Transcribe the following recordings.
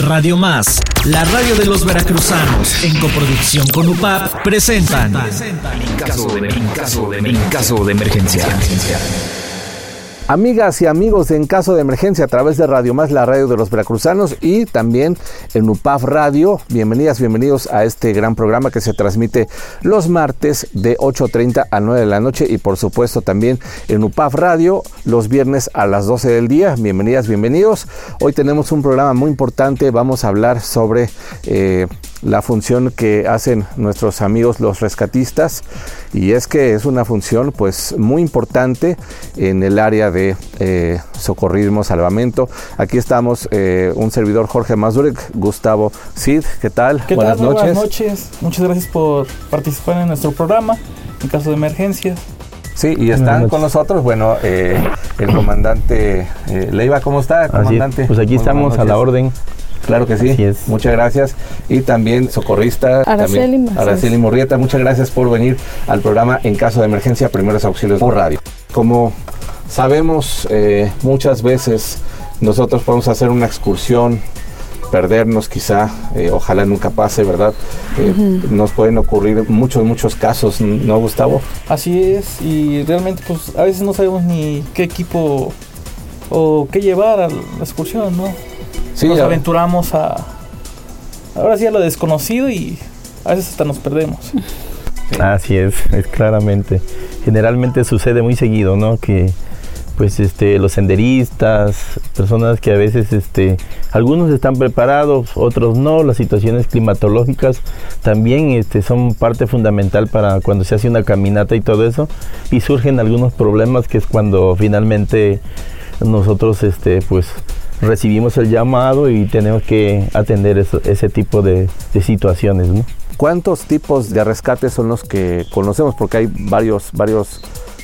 Radio Más, la radio de los veracruzanos, en coproducción con UPAP, presentan. En caso de, en caso de, en caso de emergencia. Amigas y amigos En Caso de Emergencia a través de Radio Más, la radio de los veracruzanos y también en UPAF Radio. Bienvenidas, bienvenidos a este gran programa que se transmite los martes de 8.30 a 9 de la noche y por supuesto también en UPAF Radio los viernes a las 12 del día. Bienvenidas, bienvenidos. Hoy tenemos un programa muy importante. Vamos a hablar sobre eh, la función que hacen nuestros amigos los rescatistas y es que es una función pues muy importante en el área de eh, socorrismo, salvamento. Aquí estamos eh, un servidor Jorge Mazurek, Gustavo Cid, ¿qué tal? Buenas noches. Buenas noches, muchas gracias por participar en nuestro programa en caso de emergencia. Sí, y están con nosotros, bueno, eh, el comandante Leiva, ¿cómo está, comandante? pues aquí estamos a la orden. Claro que sí. Muchas gracias. Y también socorrista Araceli, Araceli Murrieta, muchas gracias por venir al programa en caso de emergencia Primeros Auxilios por Radio. Como sabemos, eh, muchas veces nosotros podemos hacer una excursión perdernos quizá, eh, ojalá nunca pase, ¿verdad? Eh, nos pueden ocurrir muchos, muchos casos, ¿no, Gustavo? Así es, y realmente pues a veces no sabemos ni qué equipo o qué llevar a la excursión, ¿no? Nos aventuramos a ahora sí a lo desconocido y a veces hasta nos perdemos. Así es, es claramente. Generalmente sucede muy seguido, ¿no? Que pues este los senderistas, personas que a veces este algunos están preparados, otros no, las situaciones climatológicas también este son parte fundamental para cuando se hace una caminata y todo eso y surgen algunos problemas que es cuando finalmente nosotros este pues recibimos el llamado y tenemos que atender ese tipo de, situaciones. ¿no? ¿Cuántos tipos de rescates son los que conocemos? Porque hay varios, varios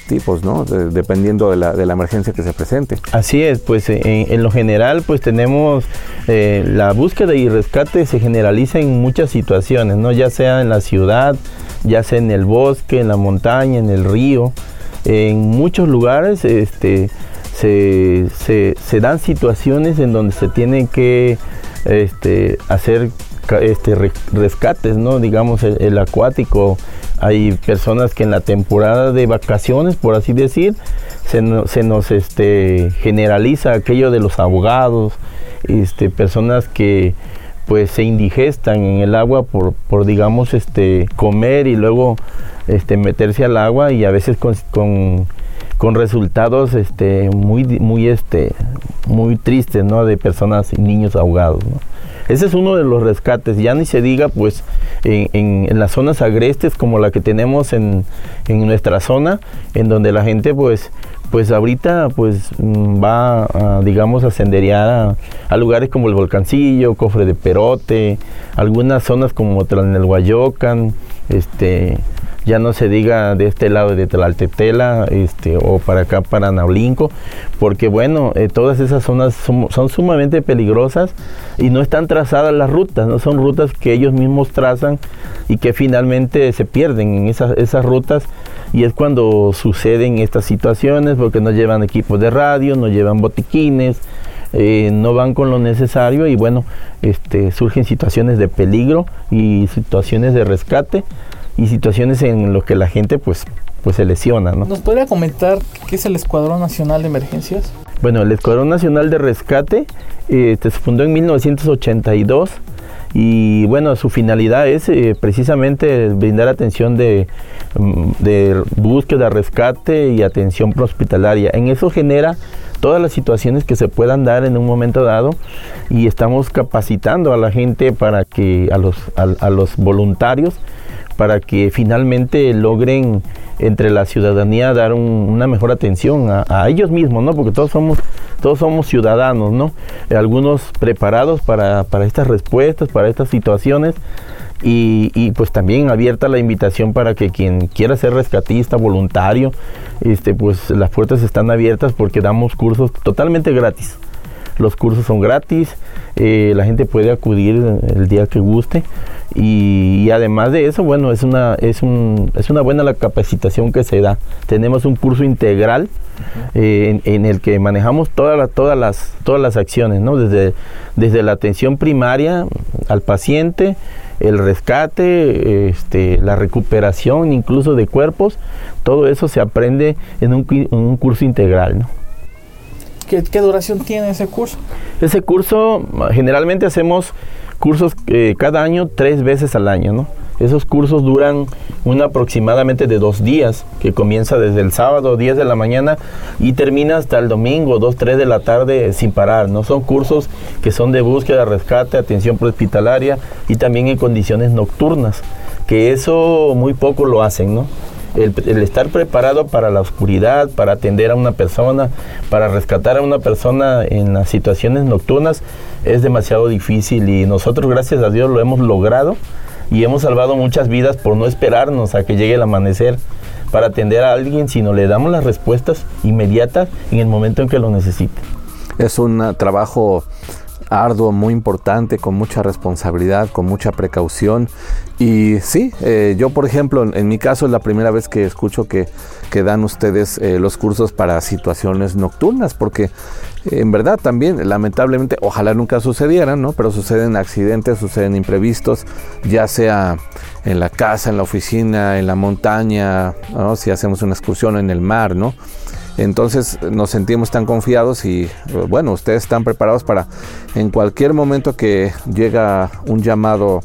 tipos, ¿no? dependiendo de la, de la, emergencia que se presente. Así es, pues en, lo general, pues tenemos eh, la búsqueda y rescate se generaliza en muchas situaciones, ¿no? Ya sea en la ciudad, ya sea en el bosque, en la montaña, en el río, en muchos lugares, este se, se, dan situaciones en donde se tiene que este, hacer este, rescates, ¿no? Digamos, el, acuático. Hay personas que en la temporada de vacaciones, por así decir, se, se nos este, generaliza aquello de los abogados, este, personas que pues se indigestan en el agua por, por digamos, este, comer y luego este, meterse al agua y a veces con resultados este, muy, muy, este, muy tristes, ¿no? De personas y niños ahogados, Ese es uno de los rescates. Ya ni se diga, pues, en, en, las zonas agrestes como la que tenemos en, en, nuestra zona, en donde la gente, pues, pues ahorita, pues, mm, va, a, digamos, a senderear a, lugares como el Volcancillo, Cofre de Perote, algunas zonas como Tlalnelhuayocan, este ya no se diga de este lado de Tlaltetela este, o para acá para Naulinco, porque bueno, eh, todas esas zonas son, sumamente peligrosas y no están trazadas las rutas, no son rutas que ellos mismos trazan y que finalmente se pierden en esas, rutas y es cuando suceden estas situaciones porque no llevan equipos de radio, no llevan botiquines, eh, no van con lo necesario y bueno, este, surgen situaciones de peligro y situaciones de rescate y situaciones en lo que la gente pues, pues se lesiona. ¿no? ¿Nos podría comentar qué es el Escuadrón Nacional de Emergencias? Bueno, el Escuadrón Nacional de Rescate eh, se fundó en 1982 y bueno, su finalidad es eh, precisamente brindar atención de, mm, de búsqueda, rescate y atención hospitalaria. En eso genera todas las situaciones que se puedan dar en un momento dado y estamos capacitando a la gente para que a los, a los voluntarios para que finalmente logren entre la ciudadanía dar una mejor atención a, ellos mismos, ¿no? Porque todos somos, todos somos ciudadanos, ¿no? Algunos preparados para, para estas respuestas, para estas situaciones. Y, y, pues también abierta la invitación para que quien quiera ser rescatista, voluntario, este, pues las puertas están abiertas porque damos cursos totalmente gratis los cursos son gratis, eh, la gente puede acudir el día que guste y, además de eso, bueno, es una, es, un, es una buena la capacitación que se da. Tenemos un curso integral eh, en, el que manejamos todas todas, las, todas las acciones, ¿no? desde, desde la atención primaria al paciente, el rescate, este, la recuperación incluso de cuerpos, todo eso se aprende en un, un curso integral. ¿no? ¿Qué, duración tiene ese curso? Ese curso, generalmente hacemos cursos eh, cada año, tres veces al año, ¿no? Esos cursos duran un aproximadamente de dos días, que comienza desde el sábado 10 de la mañana y termina hasta el domingo 2, 3 de la tarde sin parar. No son cursos que son de búsqueda, rescate, atención prehospitalaria y también en condiciones nocturnas, que eso muy poco lo hacen, ¿no? El, estar preparado para la oscuridad, para atender a una persona, para rescatar a una persona en las situaciones nocturnas, es demasiado difícil y nosotros gracias a Dios lo hemos logrado y hemos salvado muchas vidas por no esperarnos a que llegue el amanecer para atender a alguien, sino le damos las respuestas inmediatas en el momento en que lo necesite. Es un trabajo arduo, muy importante, con mucha responsabilidad, con mucha precaución. Y sí, eh, yo por ejemplo, en, mi caso es la primera vez que escucho que, que dan ustedes eh, los cursos para situaciones nocturnas, porque en verdad también, lamentablemente, ojalá nunca sucedieran, ¿no? Pero suceden accidentes, suceden imprevistos, ya sea en la casa, en la oficina, en la montaña, si hacemos una excursión en el mar, ¿no? Entonces nos sentimos tan confiados y bueno, ustedes están preparados para en cualquier momento que llega un llamado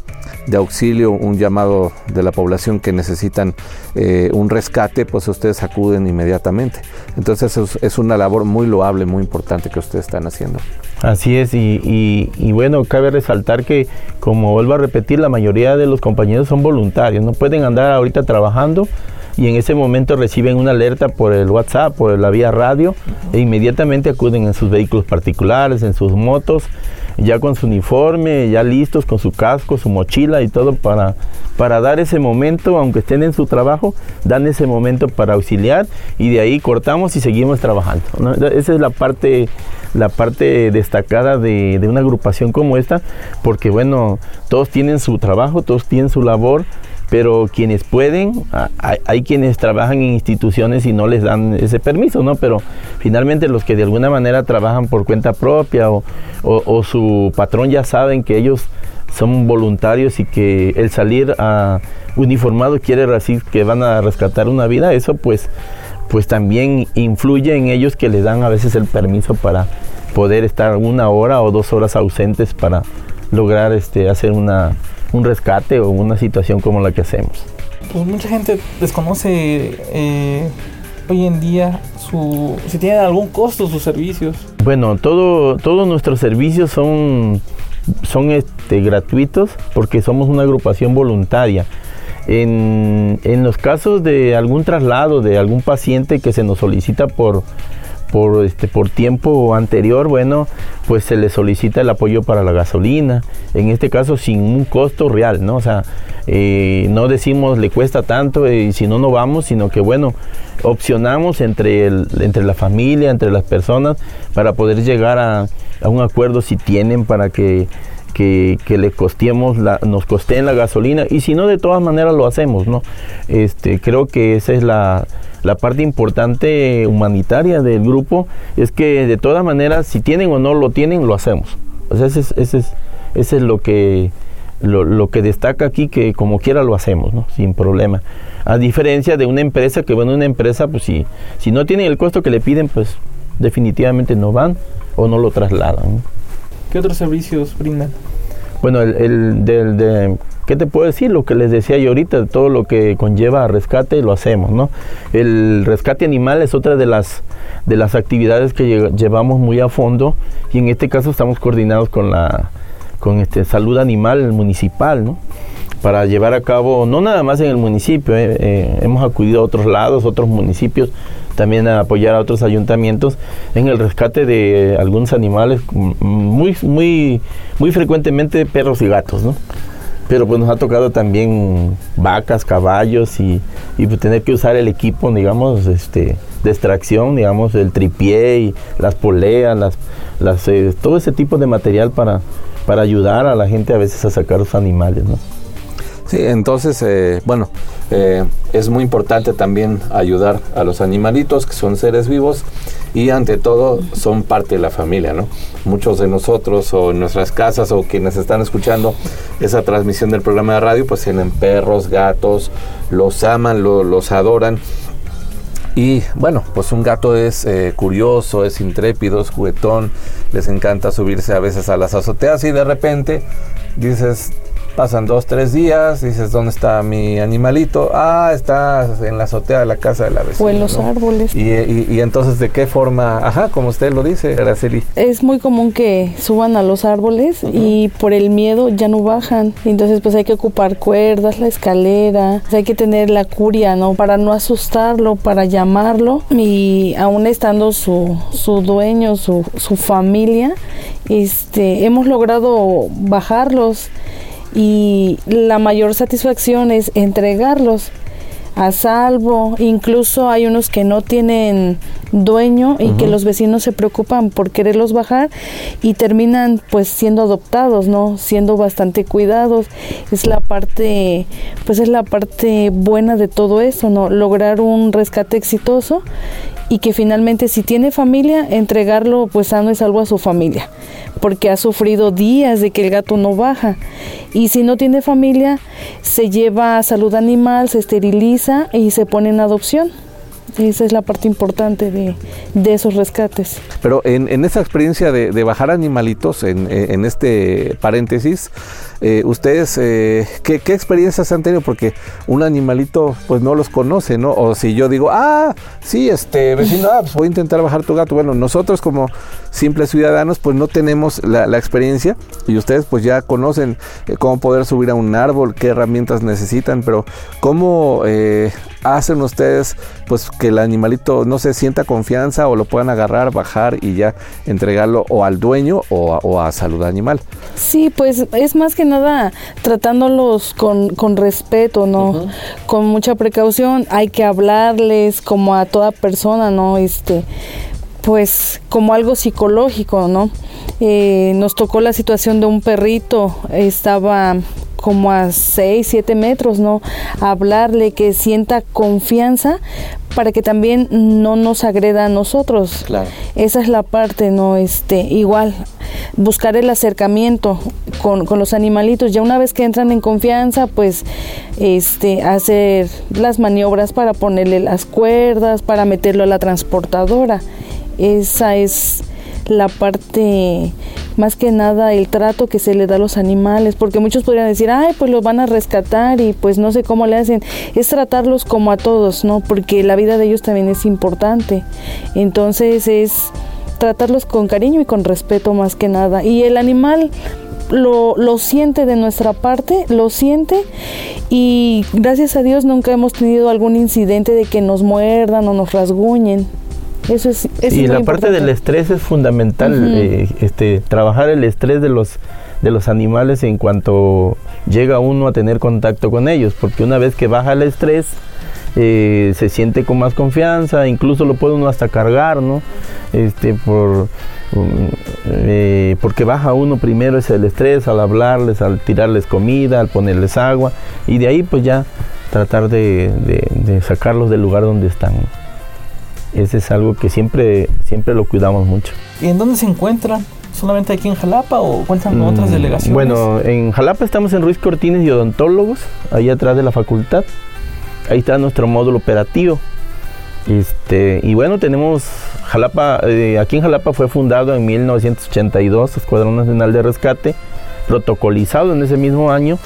de auxilio, un llamado de la población que necesitan eh, un rescate, pues ustedes acuden inmediatamente. Entonces es, una labor muy loable, muy importante que ustedes están haciendo. Así es, y, y, bueno, cabe resaltar que, como vuelvo a repetir, la mayoría de los compañeros son voluntarios, no pueden andar ahorita trabajando y en ese momento reciben una alerta por el WhatsApp, por la vía radio e inmediatamente acuden en sus vehículos particulares, en sus motos, ya con su uniforme, ya listos, con su casco, su mochila y todo para, para dar ese momento, aunque estén en su trabajo, dan ese momento para auxiliar y de ahí cortamos y seguimos trabajando. Esa es la parte, la parte destacada de, de una agrupación como esta, porque bueno, todos tienen su trabajo, todos tienen su labor pero quienes pueden, hay, quienes trabajan en instituciones y no les dan ese permiso, ¿no? Pero finalmente los que de alguna manera trabajan por cuenta propia o, su patrón ya saben que ellos son voluntarios y que el salir a uniformado quiere decir que van a rescatar una vida, eso pues, pues también influye en ellos que les dan a veces el permiso para poder estar una hora o dos horas ausentes para lograr este, hacer una un rescate o una situación como la que hacemos. Pues mucha gente desconoce eh, hoy en día su, si tienen algún costo sus servicios. Bueno, todo, todos nuestros servicios son, son este, gratuitos porque somos una agrupación voluntaria. En, en los casos de algún traslado de algún paciente que se nos solicita por por, este, por tiempo anterior, bueno, pues se le solicita el apoyo para la gasolina, en este caso sin un costo real, ¿no? O sea, eh, no decimos le cuesta tanto y si no, no vamos, sino que bueno, opcionamos entre, el, entre la familia, entre las personas, para poder llegar a, un acuerdo si tienen para que que, que, le costeemos la, nos costeen la gasolina y si no de todas maneras lo hacemos no este creo que esa es la, la parte importante humanitaria del grupo es que de todas maneras, si tienen o no lo tienen, lo hacemos. O sea, ese es, ese es, ese es lo que lo, que destaca aquí que como quiera lo hacemos, ¿no? Sin problema. A diferencia de una empresa que, bueno, una empresa, pues si, si no tienen el costo que le piden, pues definitivamente no van o no lo trasladan. ¿Qué otros servicios brindan? Bueno, el, el del, de, ¿qué te puedo decir? Lo que les decía yo ahorita, todo lo que conlleva rescate lo hacemos, ¿no? El rescate animal es otra de las, de las actividades que llevamos muy a fondo y en este caso estamos coordinados con la con este salud animal municipal, ¿no? Para llevar a cabo, no nada más en el municipio, eh, eh, hemos acudido a otros lados, otros municipios, también a apoyar a otros ayuntamientos en el rescate de algunos animales, muy, muy, muy frecuentemente perros y gatos, ¿no? Pero pues nos ha tocado también vacas, caballos y, y pues tener que usar el equipo, digamos, este, de extracción, digamos, el tripié y las poleas, las, las, eh, todo ese tipo de material para, para ayudar a la gente a veces a sacar los animales, ¿no? Sí, entonces, eh, bueno, eh, es muy importante también ayudar a los animalitos, que son seres vivos, y ante todo son parte de la familia, ¿no? Muchos de nosotros o en nuestras casas o quienes están escuchando esa transmisión del programa de radio, pues tienen perros, gatos, los aman, los adoran. Y bueno, pues un gato es eh, curioso, es intrépido, es juguetón, les encanta subirse a veces a las azoteas y de repente dices, Pasan dos, tres días, dices, ¿dónde está mi animalito? Ah, está en la azotea de la casa de la vecina. O en los árboles. Y, entonces, ¿de qué forma? Ajá, como usted lo dice, Araceli. Es muy común que suban a los árboles y por el miedo ya no bajan. Entonces, pues hay que ocupar cuerdas, la escalera, hay que tener la curia, ¿no? Para no asustarlo, para llamarlo. Y aún estando su, su dueño, su, su familia, este, hemos logrado bajarlos y la mayor satisfacción es entregarlos a salvo. Incluso hay unos que no tienen dueño y que los vecinos se preocupan por quererlos bajar y terminan pues siendo adoptados, ¿no? Siendo bastante cuidados. Es la parte pues es la parte buena de todo eso, ¿no? Lograr un rescate exitoso y que finalmente si tiene familia, entregarlo pues sano y salvo a su familia, porque ha sufrido días de que el gato no baja. Y si no tiene familia, se lleva a salud animal, se esteriliza y se pone en adopción. Esa es la parte importante de, esos rescates. Pero en, en esa experiencia de, bajar animalitos, en, en este paréntesis, eh, ustedes, eh, ¿qué, experiencias han tenido? Porque un animalito, pues no los conoce, ¿no? O si yo digo, ah, sí, este vecino, ah, pues voy a intentar bajar tu gato. Bueno, nosotros como simples ciudadanos, pues no tenemos la, experiencia y ustedes pues ya conocen eh, cómo poder subir a un árbol, qué herramientas necesitan, pero ¿cómo hacen ustedes pues que el animalito no se sienta confianza o lo puedan agarrar, bajar y ya entregarlo o al dueño o a, o a salud animal? Sí, pues es más que nada tratándolos con, con respeto, ¿no? Con mucha precaución. Hay que hablarles como a toda persona, ¿no? Este, pues como algo psicológico, ¿no? Eh, nos tocó la situación de un perrito, estaba como a 6, 7 metros, ¿no? Hablarle que sienta confianza para que también no nos agreda a nosotros. Claro. Esa es la parte, ¿no? Este, igual, buscar el acercamiento con, con, los animalitos. Ya una vez que entran en confianza, pues, este, hacer las maniobras para ponerle las cuerdas, para meterlo a la transportadora. Esa es la parte más que nada el trato que se le da a los animales, porque muchos podrían decir, ay, pues los van a rescatar y pues no sé cómo le hacen, es tratarlos como a todos, ¿no? Porque la vida de ellos también es importante. Entonces es tratarlos con cariño y con respeto más que nada. Y el animal lo, lo, siente de nuestra parte, lo siente y gracias a Dios nunca hemos tenido algún incidente de que nos muerdan o nos rasguñen. Eso es, y la parte del estrés es fundamental, eh, este, trabajar el estrés de los de los animales en cuanto llega uno a tener contacto con ellos, porque una vez que baja el estrés, eh, se siente con más confianza, incluso lo puede uno hasta cargar, ¿no? Este, por, eh, porque baja uno primero es el estrés al hablarles, al tirarles comida, al ponerles agua, y de ahí pues ya tratar de, de sacarlos del lugar donde están. Ese es algo que siempre, siempre lo cuidamos mucho. ¿Y en dónde se encuentran? ¿Solamente aquí en Jalapa o cuentan con otras mm, delegaciones? Bueno, en Jalapa estamos en Ruiz Cortines y Odontólogos, ahí atrás de la facultad. Ahí está nuestro módulo operativo. Este, y bueno, tenemos Jalapa, eh, aquí en Jalapa fue fundado en 1982, Escuadrón Nacional de Rescate, protocolizado en ese mismo año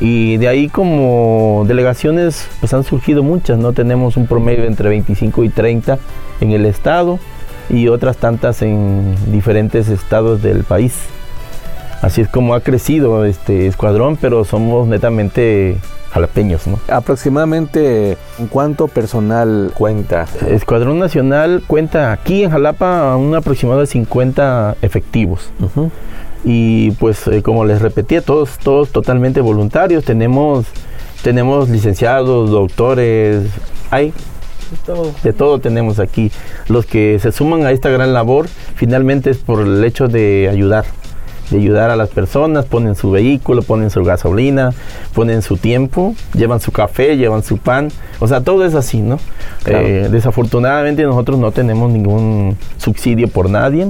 y de ahí como delegaciones pues han surgido muchas, ¿no? Tenemos un promedio entre 25 y 30 en el estado y otras tantas en diferentes estados del país. Así es como ha crecido este escuadrón, pero somos netamente jalapeños, ¿no? Aproximadamente, ¿cuánto personal cuenta? Escuadrón Nacional cuenta aquí en Jalapa un aproximado de 50 efectivos. Y pues eh, como les repetía, todos, todos totalmente voluntarios. Tenemos, tenemos licenciados, doctores, hay de todo tenemos aquí. Los que se suman a esta gran labor finalmente es por el hecho de ayudar, de ayudar a las personas, ponen su vehículo, ponen su gasolina, ponen su tiempo, llevan su café, llevan su pan, o sea, todo es así, ¿no? Eh, desafortunadamente nosotros no tenemos ningún subsidio por nadie.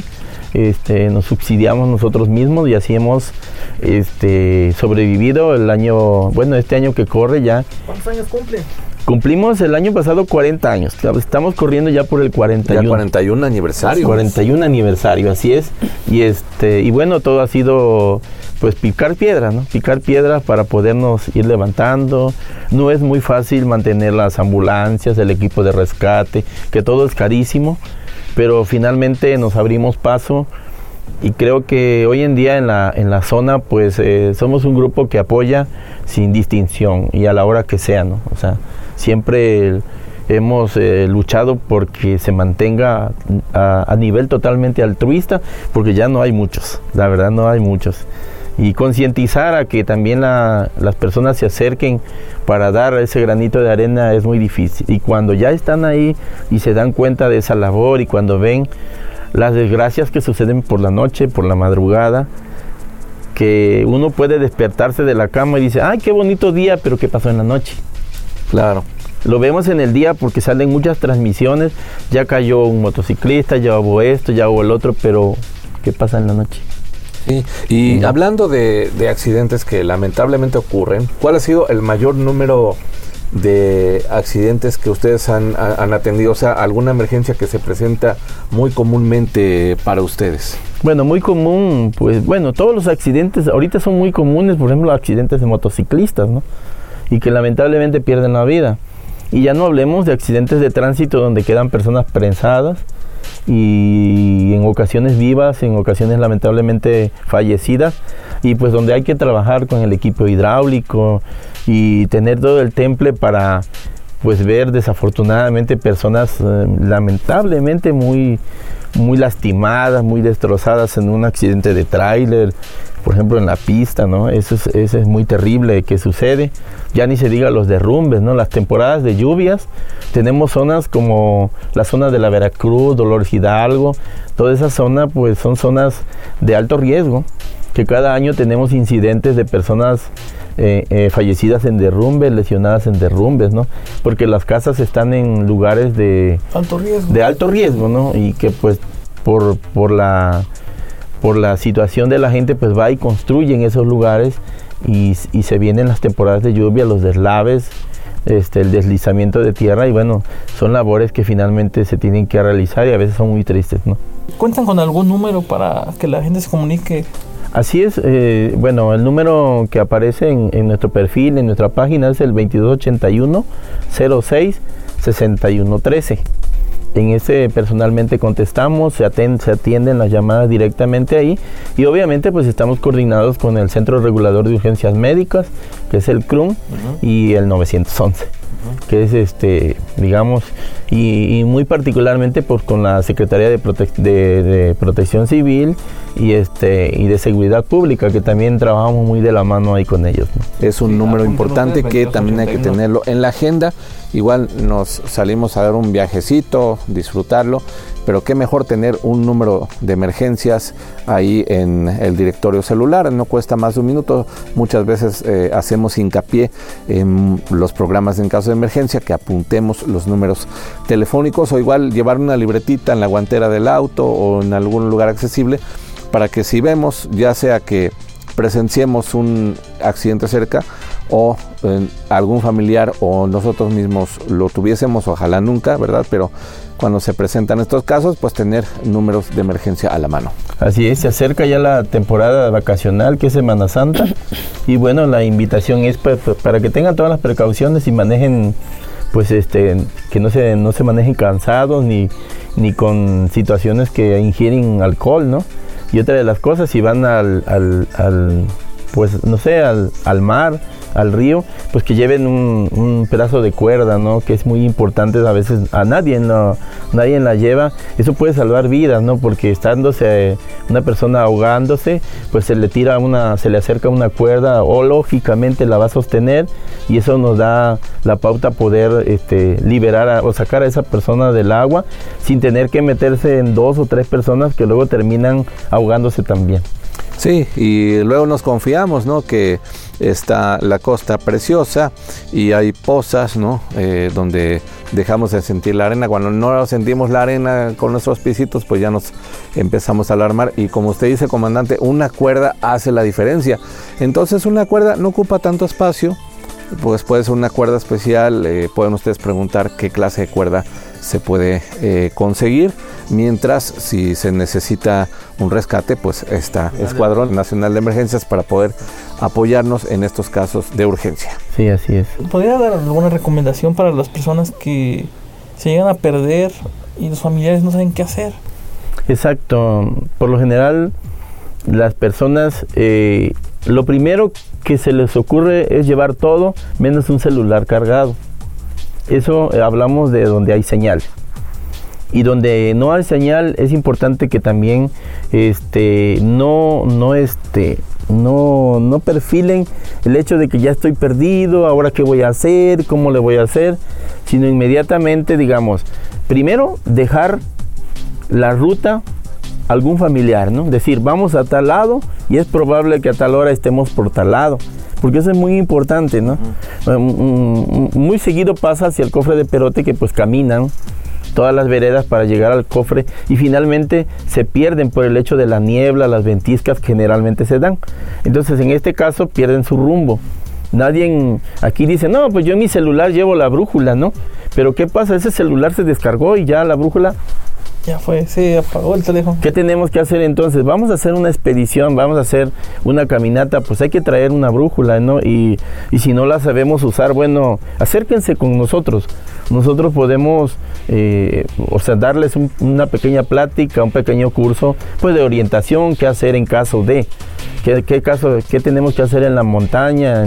Este, nos subsidiamos nosotros mismos y así hemos este, sobrevivido el año, bueno, este año que corre ya. ¿Cuántos años cumple? Cumplimos el año pasado 40 años. Estamos corriendo ya por el 41. Ya 41 aniversario. 41 aniversario, así es. Y este y bueno, todo ha sido pues picar piedra, ¿no? Picar piedra para podernos ir levantando. No es muy fácil mantener las ambulancias, el equipo de rescate, que todo es carísimo, pero finalmente nos abrimos paso y creo que hoy en día en la, en la zona pues eh, somos un grupo que apoya sin distinción y a la hora que sea, ¿no? O sea, siempre hemos eh, luchado porque se mantenga a, nivel totalmente altruista, porque ya no hay muchos, la verdad no hay muchos. Y concientizar a que también las personas se acerquen para dar ese granito de arena es muy difícil. Y cuando ya están ahí y se dan cuenta de esa labor y cuando ven las desgracias que suceden por la noche, por la madrugada, que uno puede despertarse de la cama y dice, ay, qué bonito día, pero ¿qué pasó en la noche? Claro. Lo vemos en el día porque salen muchas transmisiones, ya cayó un motociclista, ya hubo esto, ya hubo el otro, pero ¿qué pasa en la noche? Sí, y hablando de, accidentes que lamentablemente ocurren, ¿cuál ha sido el mayor número de accidentes que ustedes han, han, atendido? O sea, alguna emergencia que se presenta muy comúnmente para ustedes. Bueno, muy común, pues bueno, todos los accidentes ahorita son muy comunes, por ejemplo, accidentes de motociclistas, ¿no? y que lamentablemente pierden la vida. Y ya no hablemos de accidentes de tránsito donde quedan personas prensadas y en ocasiones vivas, en ocasiones lamentablemente fallecidas, y pues donde hay que trabajar con el equipo hidráulico y tener todo el temple para pues ver desafortunadamente personas eh, lamentablemente muy muy lastimadas, muy destrozadas en un accidente de tráiler, por ejemplo en la pista, ¿no? Eso es, eso es muy terrible que sucede. Ya ni se diga los derrumbes, ¿no? Las temporadas de lluvias, tenemos zonas como la zona de la Veracruz, Dolores Hidalgo, toda esa zona pues son zonas de alto riesgo, que cada año tenemos incidentes de personas eh, eh, fallecidas en derrumbes, lesionadas en derrumbes, ¿no? Porque las casas están en lugares de alto riesgo, de alto riesgo ¿no? Y que pues por, por, la, por la situación de la gente pues va y construye en esos lugares y, se vienen las temporadas de lluvia, los deslaves, este, el deslizamiento de tierra y bueno, son labores que finalmente se tienen que realizar y a veces son muy tristes, ¿no? ¿Cuentan con algún número para que la gente se comunique Así es, eh, bueno, el número que aparece en, nuestro perfil, en nuestra página es el 2281 06 6113. En ese personalmente contestamos, se, se, atienden las llamadas directamente ahí y obviamente pues estamos coordinados con el Centro Regulador de Urgencias Médicas, que es el CRUM, y el 911 que es este, digamos, y, muy particularmente pues, con la Secretaría de, de, Protección Civil y este y de Seguridad Pública, que también trabajamos muy de la mano ahí con ellos. Es un número importante que también hay que tenerlo en la agenda. Igual nos salimos a dar un viajecito, disfrutarlo pero qué mejor tener un número de emergencias ahí en el directorio celular, no cuesta más de un minuto, muchas veces eh, hacemos hincapié en los programas en caso de emergencia que apuntemos los números telefónicos o igual llevar una libretita en la guantera del auto o en algún lugar accesible para que si vemos ya sea que presenciemos un accidente cerca o algún familiar o nosotros mismos lo tuviésemos, ojalá nunca, ¿verdad? Pero cuando se presentan estos casos, pues tener números de emergencia a la mano. Así es, se acerca ya la temporada vacacional que es Semana Santa y bueno, la invitación es para, que tengan todas las precauciones y manejen pues este que no se no se manejen cansados ni ni con situaciones que ingieren alcohol, ¿no? Y otra de las cosas, si van al, al, pues no sé, al, al mar, al río, pues que lleven un, pedazo de cuerda, ¿no? Que es muy importante, a veces a nadie, no, nadie la lleva. Eso puede salvar vidas, ¿no? Porque estándose una persona ahogándose, pues se le tira una, se le acerca una cuerda o lógicamente la va a sostener y eso nos da la pauta poder este, liberar o sacar a esa persona del agua sin tener que meterse en dos o tres personas que luego terminan ahogándose también. Sí, y luego nos confiamos, ¿no? Que está la costa preciosa y hay pozas, ¿no? Eh, donde dejamos de sentir la arena. Cuando no sentimos la arena con nuestros pisitos, pues ya nos empezamos a alarmar. Y como usted dice, comandante, una cuerda hace la diferencia. Entonces una cuerda no ocupa tanto espacio, pues puede ser una cuerda especial. Eh, pueden ustedes preguntar qué clase de cuerda se puede eh, conseguir. Mientras, si se necesita un rescate, pues está Escuadrón Nacional de Emergencias para poder apoyarnos en estos casos de urgencia. Sí, así es. ¿Podría dar alguna recomendación para las personas que se llegan a perder y los familiares no saben qué hacer? Exacto. Por lo general, las personas, eh, lo primero que se les ocurre es llevar todo menos un celular cargado. Eso eh, hablamos de donde hay señal. Y donde no hay señal es importante que también este, no, no, este, no, no perfilen el hecho de que ya estoy perdido, ahora qué voy a hacer, cómo le voy a hacer, sino inmediatamente, digamos, primero dejar la ruta a algún familiar, ¿no? Decir, vamos a tal lado y es probable que a tal hora estemos por tal lado porque eso es muy importante, ¿no? Mm, mm, muy seguido pasa hacia el cofre de Perote que pues caminan todas las veredas para llegar al cofre y finalmente se pierden por el hecho de la niebla, las ventiscas que generalmente se dan. Entonces en este caso pierden su rumbo. Nadie aquí dice, no, pues yo en mi celular llevo la brújula, ¿no? Pero ¿qué pasa? Ese celular se descargó y ya la brújula ya fue, se apagó el teléfono. ¿Qué tenemos que hacer entonces? Vamos a hacer una expedición, vamos a hacer una caminata, pues hay que traer una brújula, ¿no? Y, si no la sabemos usar, bueno, acérquense con nosotros. Nosotros podemos, eh, o sea, darles una pequeña plática, un pequeño curso, pues de orientación, qué hacer en caso de, qué, caso, qué tenemos que hacer en la montaña,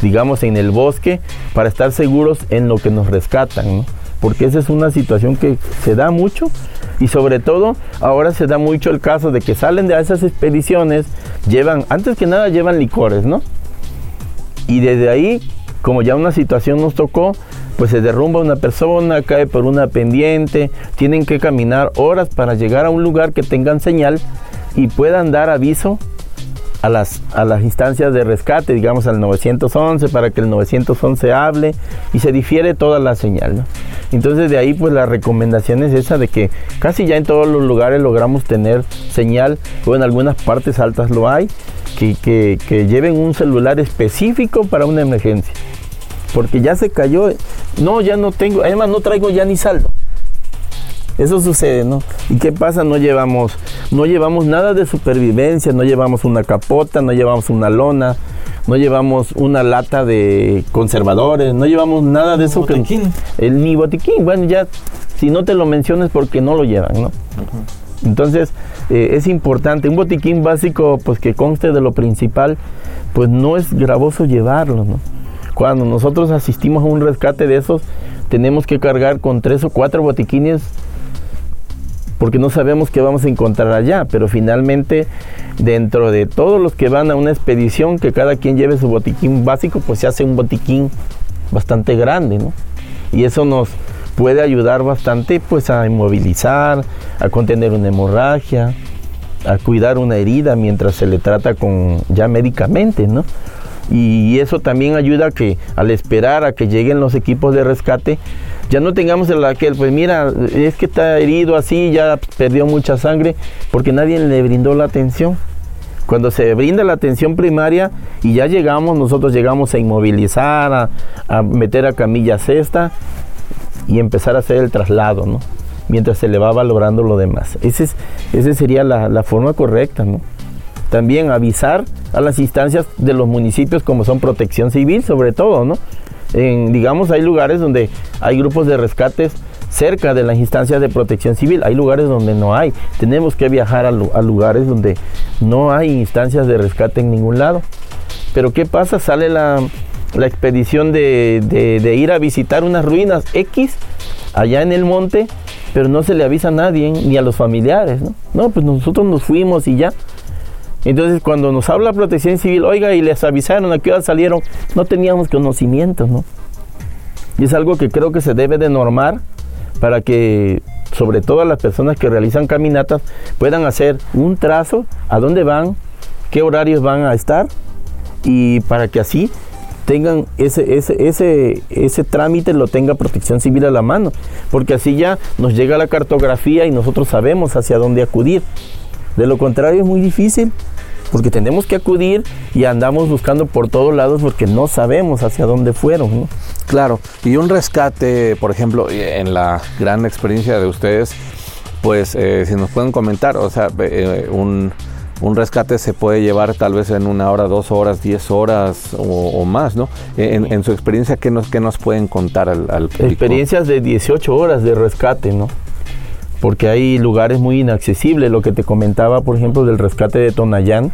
digamos, en el bosque, para estar seguros en lo que nos rescatan, ¿no? Porque esa es una situación que se da mucho y sobre todo ahora se da mucho el caso de que salen de esas expediciones, llevan, antes que nada llevan licores, ¿no? Y desde ahí, como ya una situación nos tocó, pues se derrumba una persona, cae por una pendiente, tienen que caminar horas para llegar a un lugar que tengan señal y puedan dar aviso a las, a las instancias de rescate, digamos al 911, para que el 911 hable y se difiere toda la señal. Entonces de ahí pues la recomendación es esa de que casi ya en todos los lugares logramos tener señal, o en algunas partes altas lo hay, que, que lleven un celular específico para una emergencia. Porque ya se cayó, no, ya no tengo, además no traigo ya ni saldo. Eso sucede, ¿no? ¿Y qué pasa? No llevamos, no llevamos nada de supervivencia, no llevamos una capota, no llevamos una lona, no llevamos una lata de conservadores, no llevamos nada de eso. Botiquín. el, ni botiquín. Bueno, ya, si no te lo menciones porque no lo llevan, ¿no? Entonces, eh, es importante, un botiquín básico, pues que conste de lo principal, pues no es gravoso llevarlo, ¿no? Cuando nosotros asistimos a un rescate de esos, tenemos que cargar con tres o cuatro botiquines porque no sabemos qué vamos a encontrar allá, pero finalmente dentro de todos los que van a una expedición, que cada quien lleve su botiquín básico, pues se hace un botiquín bastante grande, ¿no? Y eso nos puede ayudar bastante pues a inmovilizar, a contener una hemorragia, a cuidar una herida mientras se le trata con ya médicamente, ¿no? Y eso también ayuda a que al esperar a que lleguen los equipos de rescate, ya no tengamos el aquel, pues mira, es que está herido así, ya perdió mucha sangre, porque nadie le brindó la atención. Cuando se brinda la atención primaria y ya llegamos, nosotros llegamos a inmovilizar, a, meter a camilla cesta y empezar a hacer el traslado, ¿no? Mientras se le va valorando lo demás. Esa ese sería la, la forma correcta, ¿no? También avisar a las instancias de los municipios como son protección civil, sobre todo, ¿no? Digamos, hay lugares donde hay grupos de rescates cerca de las instancias de protección civil. Hay lugares donde no hay. Tenemos que viajar a, lugares donde no hay instancias de rescate en ningún lado. Pero ¿qué pasa? Sale la, expedición de, ir a visitar unas ruinas X allá en el monte, pero no se le avisa a nadie, ni a los familiares. ¿no? no, pues nosotros nos fuimos y ya. Entonces, cuando nos habla protección civil, oiga, y les avisaron a qué hora salieron, no teníamos conocimiento, ¿no? Y es algo que creo que se debe de normar para que sobre todo las personas que realizan caminatas puedan hacer un trazo a dónde van, qué horarios van a estar y para que así tengan ese, ese, ese, ese trámite lo tenga protección civil a la mano, porque así ya nos llega la cartografía y nosotros sabemos hacia dónde acudir. De lo contrario es muy difícil, porque tenemos que acudir y andamos buscando por todos lados porque no sabemos hacia dónde fueron. ¿no? Claro, y un rescate, por ejemplo, en la gran experiencia de ustedes, pues eh, si nos pueden comentar, o sea, eh, un, rescate se puede llevar tal vez en una hora, dos horas, diez horas o, más, ¿no? En, su experiencia, ¿qué nos, qué nos pueden contar al, al Experiencias de 18 horas de rescate, ¿no? Porque hay lugares muy inaccesibles, lo que te comentaba, por ejemplo, del rescate de Tonayán,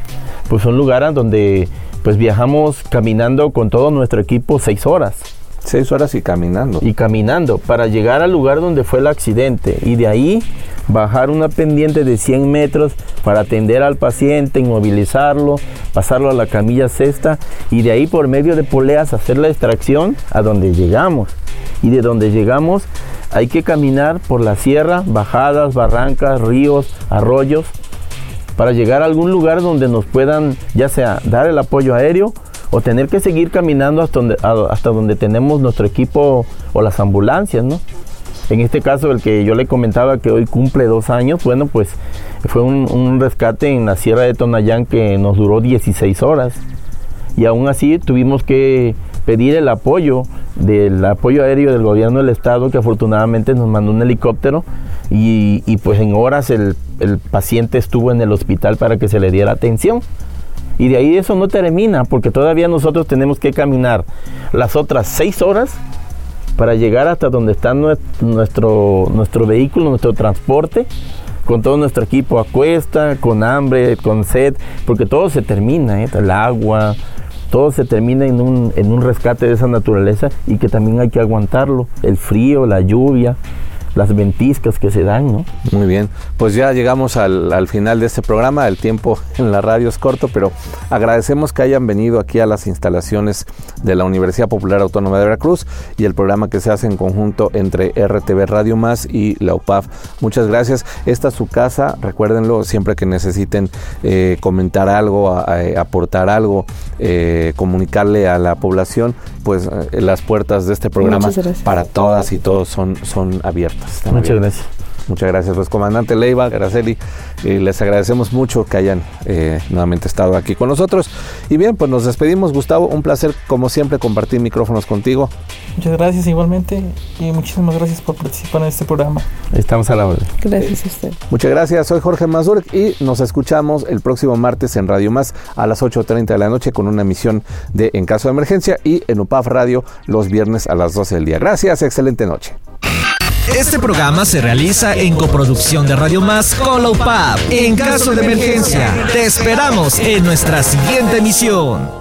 pues son lugares donde pues viajamos caminando con todo nuestro equipo seis horas Seis horas y caminando. Y caminando para llegar al lugar donde fue el accidente. Y de ahí bajar una pendiente de 100 metros para atender al paciente, inmovilizarlo, pasarlo a la camilla cesta y de ahí por medio de poleas hacer la extracción a donde llegamos. Y de donde llegamos hay que caminar por la sierra, bajadas, barrancas, ríos, arroyos, para llegar a algún lugar donde nos puedan ya sea dar el apoyo aéreo o tener que seguir caminando hasta donde, hasta donde tenemos nuestro equipo o las ambulancias, ¿no? En este caso, el que yo le comentaba que hoy cumple dos años, bueno, pues fue un, rescate en la Sierra de Tonayán que nos duró 16 horas. Y aún así tuvimos que pedir el apoyo del apoyo aéreo del gobierno del estado, que afortunadamente nos mandó un helicóptero. Y, pues en horas el, el paciente estuvo en el hospital para que se le diera atención. Y de ahí eso no termina, porque todavía nosotros tenemos que caminar las otras seis horas para llegar hasta donde está nuestro, nuestro vehículo, nuestro transporte, con todo nuestro equipo a cuesta, con hambre, con sed, porque todo se termina, ¿eh? el agua, todo se termina en un, en un rescate de esa naturaleza y que también hay que aguantarlo, el frío, la lluvia las ventiscas que se dan, ¿no? Muy bien, pues ya llegamos al, final de este programa, el tiempo en la radio es corto, pero agradecemos que hayan venido aquí a las instalaciones de la Universidad Popular Autónoma de Veracruz y el programa que se hace en conjunto entre RTV Radio Más y la UPAF. Muchas gracias. Esta es su casa, recuérdenlo, siempre que necesiten eh, comentar algo, aportar algo, eh, comunicarle a la población, pues eh, las puertas de este programa para todas y todos son, son abiertas. Muchas gracias. Muchas gracias, pues comandante Leiva, Araceli, eh, les agradecemos mucho que hayan eh, nuevamente estado aquí con nosotros. Y bien, pues nos despedimos, Gustavo, un placer como siempre compartir micrófonos contigo. Muchas gracias igualmente y muchísimas gracias por participar en este programa. Estamos a la orden. Gracias a usted. Muchas gracias, soy Jorge Mazur y nos escuchamos el próximo martes en Radio Más a las 8.30 de la noche con una emisión de En caso de emergencia y en UPAF Radio los viernes a las 12 del día. Gracias, excelente noche. Este programa se realiza en coproducción de Radio Más con Low En caso de emergencia, te esperamos en nuestra siguiente emisión.